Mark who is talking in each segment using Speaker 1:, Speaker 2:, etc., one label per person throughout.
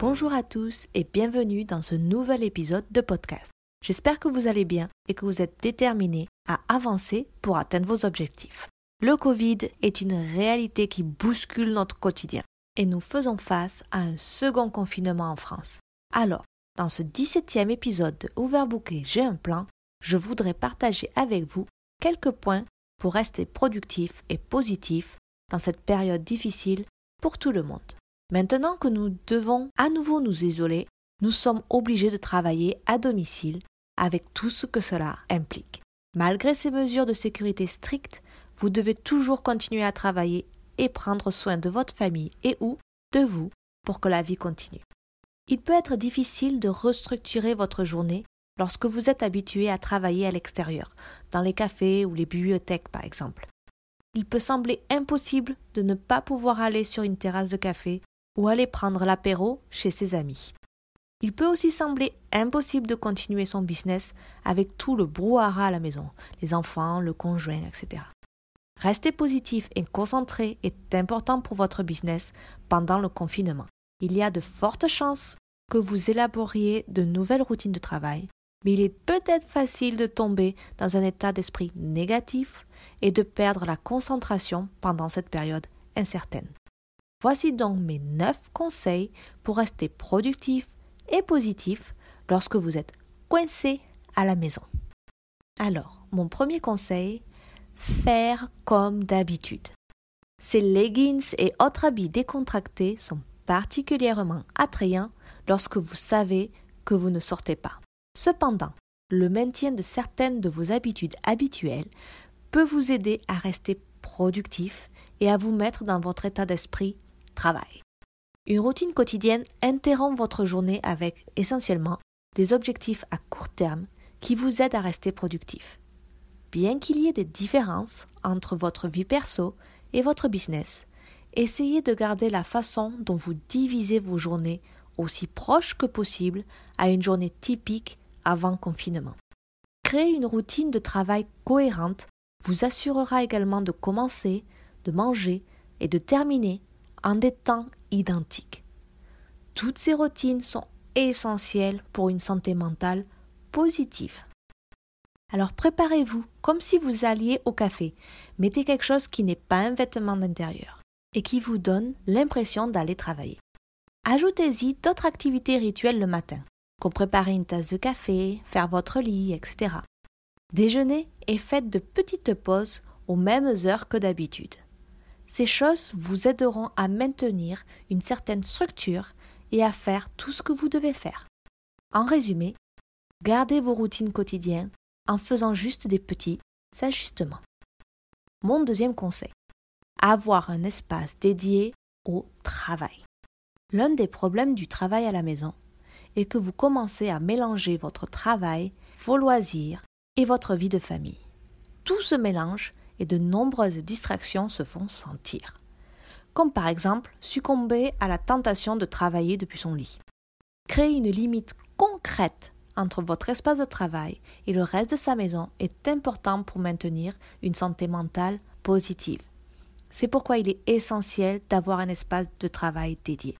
Speaker 1: Bonjour à tous et bienvenue dans ce nouvel épisode de podcast. J'espère que vous allez bien et que vous êtes déterminés à avancer pour atteindre vos objectifs. Le Covid est une réalité qui bouscule notre quotidien et nous faisons face à un second confinement en France. Alors, dans ce 17e épisode de Overbooké J'ai un plan, je voudrais partager avec vous quelques points pour rester productif et positif dans cette période difficile pour tout le monde. Maintenant que nous devons à nouveau nous isoler, nous sommes obligés de travailler à domicile avec tout ce que cela implique. Malgré ces mesures de sécurité strictes, vous devez toujours continuer à travailler et prendre soin de votre famille et ou de vous pour que la vie continue. Il peut être difficile de restructurer votre journée lorsque vous êtes habitué à travailler à l'extérieur, dans les cafés ou les bibliothèques par exemple. Il peut sembler impossible de ne pas pouvoir aller sur une terrasse de café ou aller prendre l'apéro chez ses amis. Il peut aussi sembler impossible de continuer son business avec tout le brouhaha à la maison, les enfants, le conjoint, etc. Rester positif et concentré est important pour votre business pendant le confinement. Il y a de fortes chances que vous élaboriez de nouvelles routines de travail, mais il est peut-être facile de tomber dans un état d'esprit négatif et de perdre la concentration pendant cette période incertaine. Voici donc mes 9 conseils pour rester productif et positif lorsque vous êtes coincé à la maison. Alors, mon premier conseil, faire comme d'habitude. Ces leggings et autres habits décontractés sont particulièrement attrayants lorsque vous savez que vous ne sortez pas. Cependant, le maintien de certaines de vos habitudes habituelles peut vous aider à rester productif et à vous mettre dans votre état d'esprit Une routine quotidienne interrompt votre journée avec essentiellement des objectifs à court terme qui vous aident à rester productif. Bien qu'il y ait des différences entre votre vie perso et votre business, essayez de garder la façon dont vous divisez vos journées aussi proche que possible à une journée typique avant confinement. Créer une routine de travail cohérente vous assurera également de commencer, de manger et de terminer en des temps identiques. Toutes ces routines sont essentielles pour une santé mentale positive. Alors préparez-vous comme si vous alliez au café. Mettez quelque chose qui n'est pas un vêtement d'intérieur et qui vous donne l'impression d'aller travailler. Ajoutez-y d'autres activités rituelles le matin, comme préparer une tasse de café, faire votre lit, etc. Déjeunez et faites de petites pauses aux mêmes heures que d'habitude. Ces choses vous aideront à maintenir une certaine structure et à faire tout ce que vous devez faire. En résumé, gardez vos routines quotidiennes en faisant juste des petits ajustements. Mon deuxième conseil, avoir un espace dédié au travail. L'un des problèmes du travail à la maison est que vous commencez à mélanger votre travail, vos loisirs et votre vie de famille. Tout se mélange et de nombreuses distractions se font sentir. Comme par exemple succomber à la tentation de travailler depuis son lit. Créer une limite concrète entre votre espace de travail et le reste de sa maison est important pour maintenir une santé mentale positive. C'est pourquoi il est essentiel d'avoir un espace de travail dédié.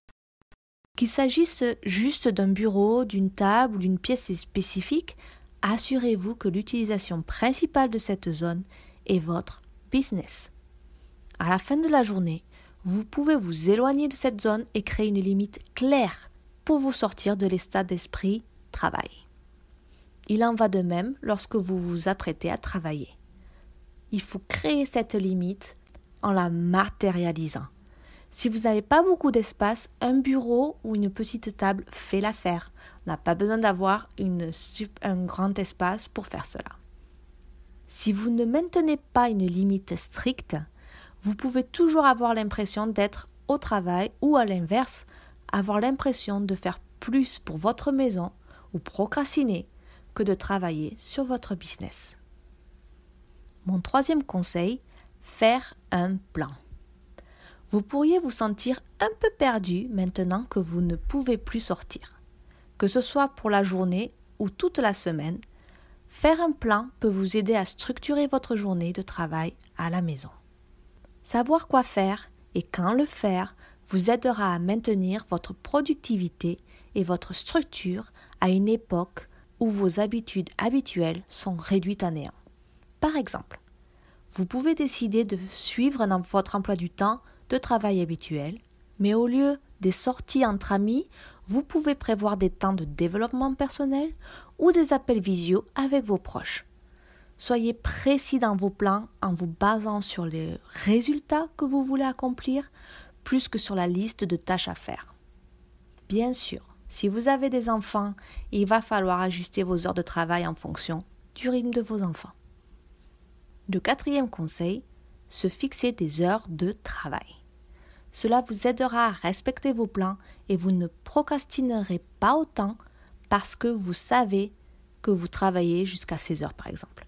Speaker 1: Qu'il s'agisse juste d'un bureau, d'une table ou d'une pièce spécifique, assurez-vous que l'utilisation principale de cette zone et votre business. À la fin de la journée, vous pouvez vous éloigner de cette zone et créer une limite claire pour vous sortir de l'état d'esprit travail. Il en va de même lorsque vous vous apprêtez à travailler. Il faut créer cette limite en la matérialisant. Si vous n'avez pas beaucoup d'espace, un bureau ou une petite table fait l'affaire. On n'a pas besoin d'avoir un grand espace pour faire cela. Si vous ne maintenez pas une limite stricte, vous pouvez toujours avoir l'impression d'être au travail ou à l'inverse, avoir l'impression de faire plus pour votre maison ou procrastiner que de travailler sur votre business. Mon troisième conseil, faire un plan. Vous pourriez vous sentir un peu perdu maintenant que vous ne pouvez plus sortir. Que ce soit pour la journée ou toute la semaine, faire un plan peut vous aider à structurer votre journée de travail à la maison. Savoir quoi faire et quand le faire vous aidera à maintenir votre productivité et votre structure à une époque où vos habitudes habituelles sont réduites à néant. Par exemple, vous pouvez décider de suivre votre emploi du temps de travail habituel, mais au lieu des sorties entre amis, vous pouvez prévoir des temps de développement personnel ou des appels visio avec vos proches. Soyez précis dans vos plans en vous basant sur les résultats que vous voulez accomplir plus que sur la liste de tâches à faire. Bien sûr, si vous avez des enfants, il va falloir ajuster vos heures de travail en fonction du rythme de vos enfants. Le quatrième conseil, se fixer des heures de travail. Cela vous aidera à respecter vos plans et vous ne procrastinerez pas autant parce que vous savez que vous travaillez jusqu'à 16 heures par exemple.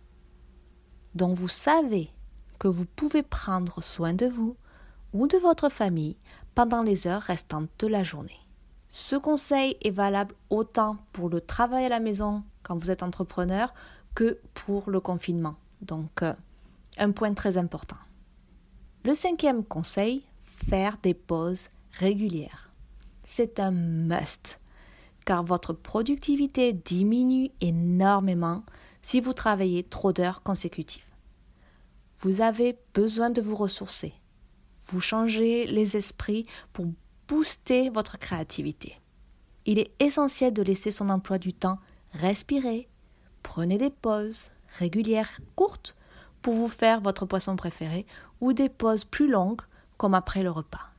Speaker 1: Donc vous savez que vous pouvez prendre soin de vous ou de votre famille pendant les heures restantes de la journée. Ce conseil est valable autant pour le travail à la maison quand vous êtes entrepreneur que pour le confinement. Donc, euh, un point très important. Le cinquième conseil, faire des pauses régulières. C'est un must, car votre productivité diminue énormément si vous travaillez trop d'heures consécutives. Vous avez besoin de vous ressourcer vous changez les esprits pour booster votre créativité. Il est essentiel de laisser son emploi du temps respirer. Prenez des pauses régulières, courtes, pour vous faire votre poisson préféré ou des pauses plus longues comme après le repas.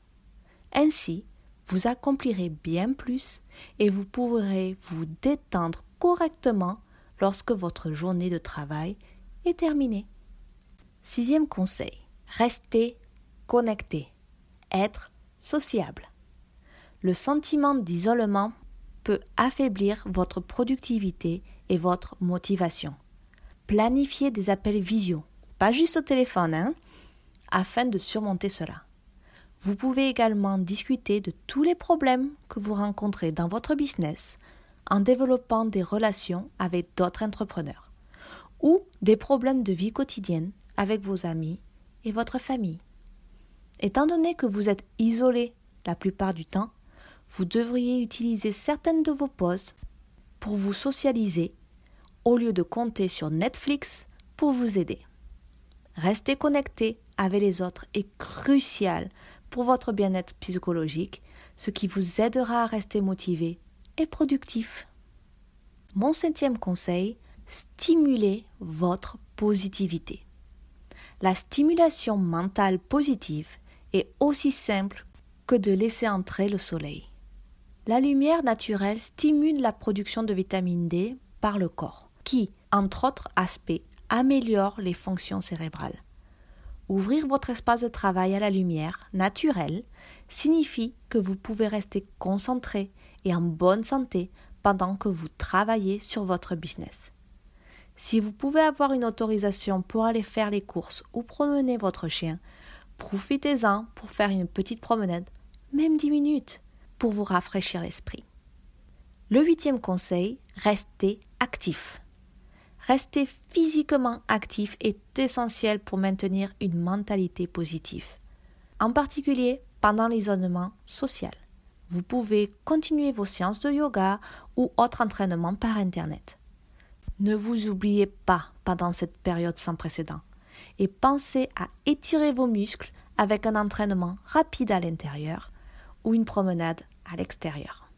Speaker 1: Ainsi, vous accomplirez bien plus et vous pourrez vous détendre correctement lorsque votre journée de travail est terminée. Sixième conseil, restez connecté, être sociable. Le sentiment d'isolement peut affaiblir votre productivité et votre motivation. Planifiez des appels visio, pas juste au téléphone, hein, afin de surmonter cela. Vous pouvez également discuter de tous les problèmes que vous rencontrez dans votre business en développant des relations avec d'autres entrepreneurs ou des problèmes de vie quotidienne avec vos amis et votre famille. Étant donné que vous êtes isolé la plupart du temps, vous devriez utiliser certaines de vos pauses pour vous socialiser au lieu de compter sur Netflix pour vous aider. Rester connecté avec les autres est crucial pour votre bien-être psychologique, ce qui vous aidera à rester motivé et productif. Mon septième conseil, stimulez votre positivité. La stimulation mentale positive est aussi simple que de laisser entrer le soleil. La lumière naturelle stimule la production de vitamine D par le corps, qui, entre autres aspects, améliore les fonctions cérébrales. Ouvrir votre espace de travail à la lumière naturelle signifie que vous pouvez rester concentré et en bonne santé pendant que vous travaillez sur votre business. Si vous pouvez avoir une autorisation pour aller faire les courses ou promener votre chien, Profitez-en pour faire une petite promenade, même 10 minutes, pour vous rafraîchir l'esprit. Le huitième conseil, restez actif. Rester physiquement actif est essentiel pour maintenir une mentalité positive, en particulier pendant l'isolement social. Vous pouvez continuer vos séances de yoga ou autres entraînements par Internet. Ne vous oubliez pas pendant cette période sans précédent et pensez à étirer vos muscles avec un entraînement rapide à l'intérieur ou une promenade à l'extérieur.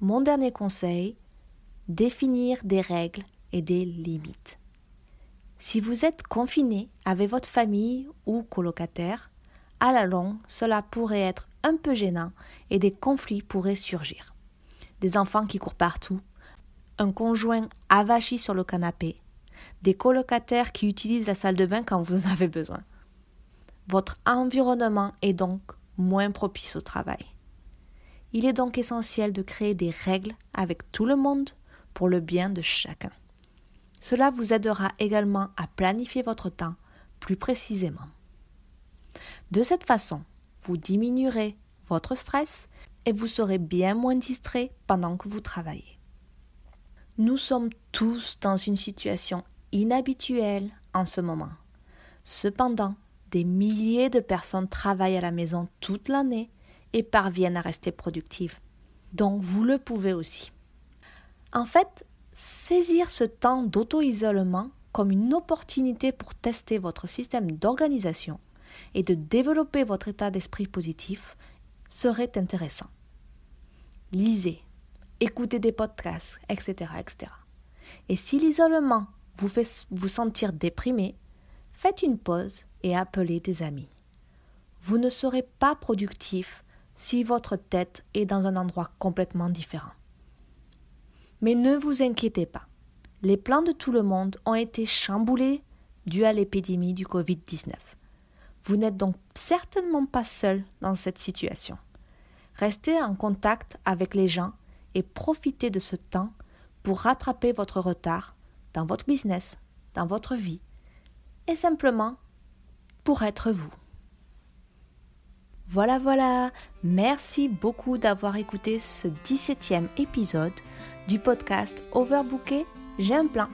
Speaker 1: Mon dernier conseil, définir des règles et des limites. Si vous êtes confiné avec votre famille ou colocataire, à la longue, cela pourrait être un peu gênant et des conflits pourraient surgir. Des enfants qui courent partout, un conjoint avachi sur le canapé, des colocataires qui utilisent la salle de bain quand vous en avez besoin. Votre environnement est donc moins propice au travail. Il est donc essentiel de créer des règles avec tout le monde pour le bien de chacun. Cela vous aidera également à planifier votre temps plus précisément. De cette façon, vous diminuerez votre stress et vous serez bien moins distrait pendant que vous travaillez. Nous sommes tous dans une situation inhabituelle en ce moment. Cependant, des milliers de personnes travaillent à la maison toute l'année et parviennent à rester productives. Donc vous le pouvez aussi. En fait, saisir ce temps d'auto-isolement comme une opportunité pour tester votre système d'organisation et de développer votre état d'esprit positif serait intéressant. Lisez, écoutez des podcasts, etc. etc. Et si l'isolement vous fait vous sentir déprimé, faites une pause et appelez des amis. Vous ne serez pas productif si votre tête est dans un endroit complètement différent. Mais ne vous inquiétez pas. Les plans de tout le monde ont été chamboulés dû à l'épidémie du Covid-19. Vous n'êtes donc certainement pas seul dans cette situation. Restez en contact avec les gens et profitez de ce temps pour rattraper votre retard dans votre business, dans votre vie, et simplement pour être vous. Voilà, voilà, merci beaucoup d'avoir écouté ce 17e épisode du podcast Overbooké, j'ai un plan.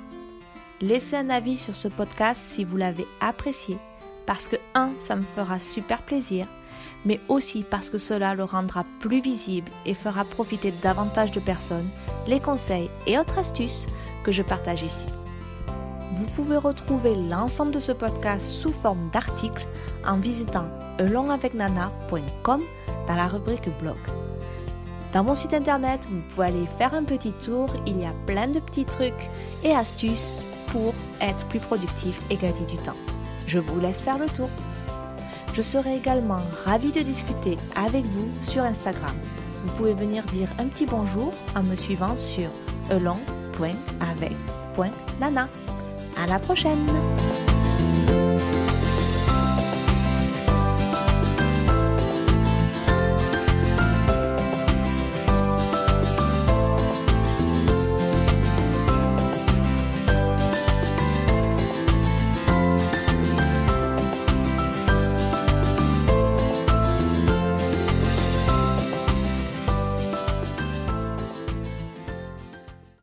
Speaker 1: Laissez un avis sur ce podcast si vous l'avez apprécié, parce que, un, ça me fera super plaisir, mais aussi parce que cela le rendra plus visible et fera profiter davantage de personnes les conseils et autres astuces que je partage ici. Vous pouvez retrouver l'ensemble de ce podcast sous forme d'articles en visitant elongavecnana.com dans la rubrique blog. Dans mon site internet, vous pouvez aller faire un petit tour. Il y a plein de petits trucs et astuces pour être plus productif et gagner du temps. Je vous laisse faire le tour. Je serai également ravie de discuter avec vous sur Instagram. Vous pouvez venir dire un petit bonjour en me suivant sur elong.avec.nana. À la prochaine!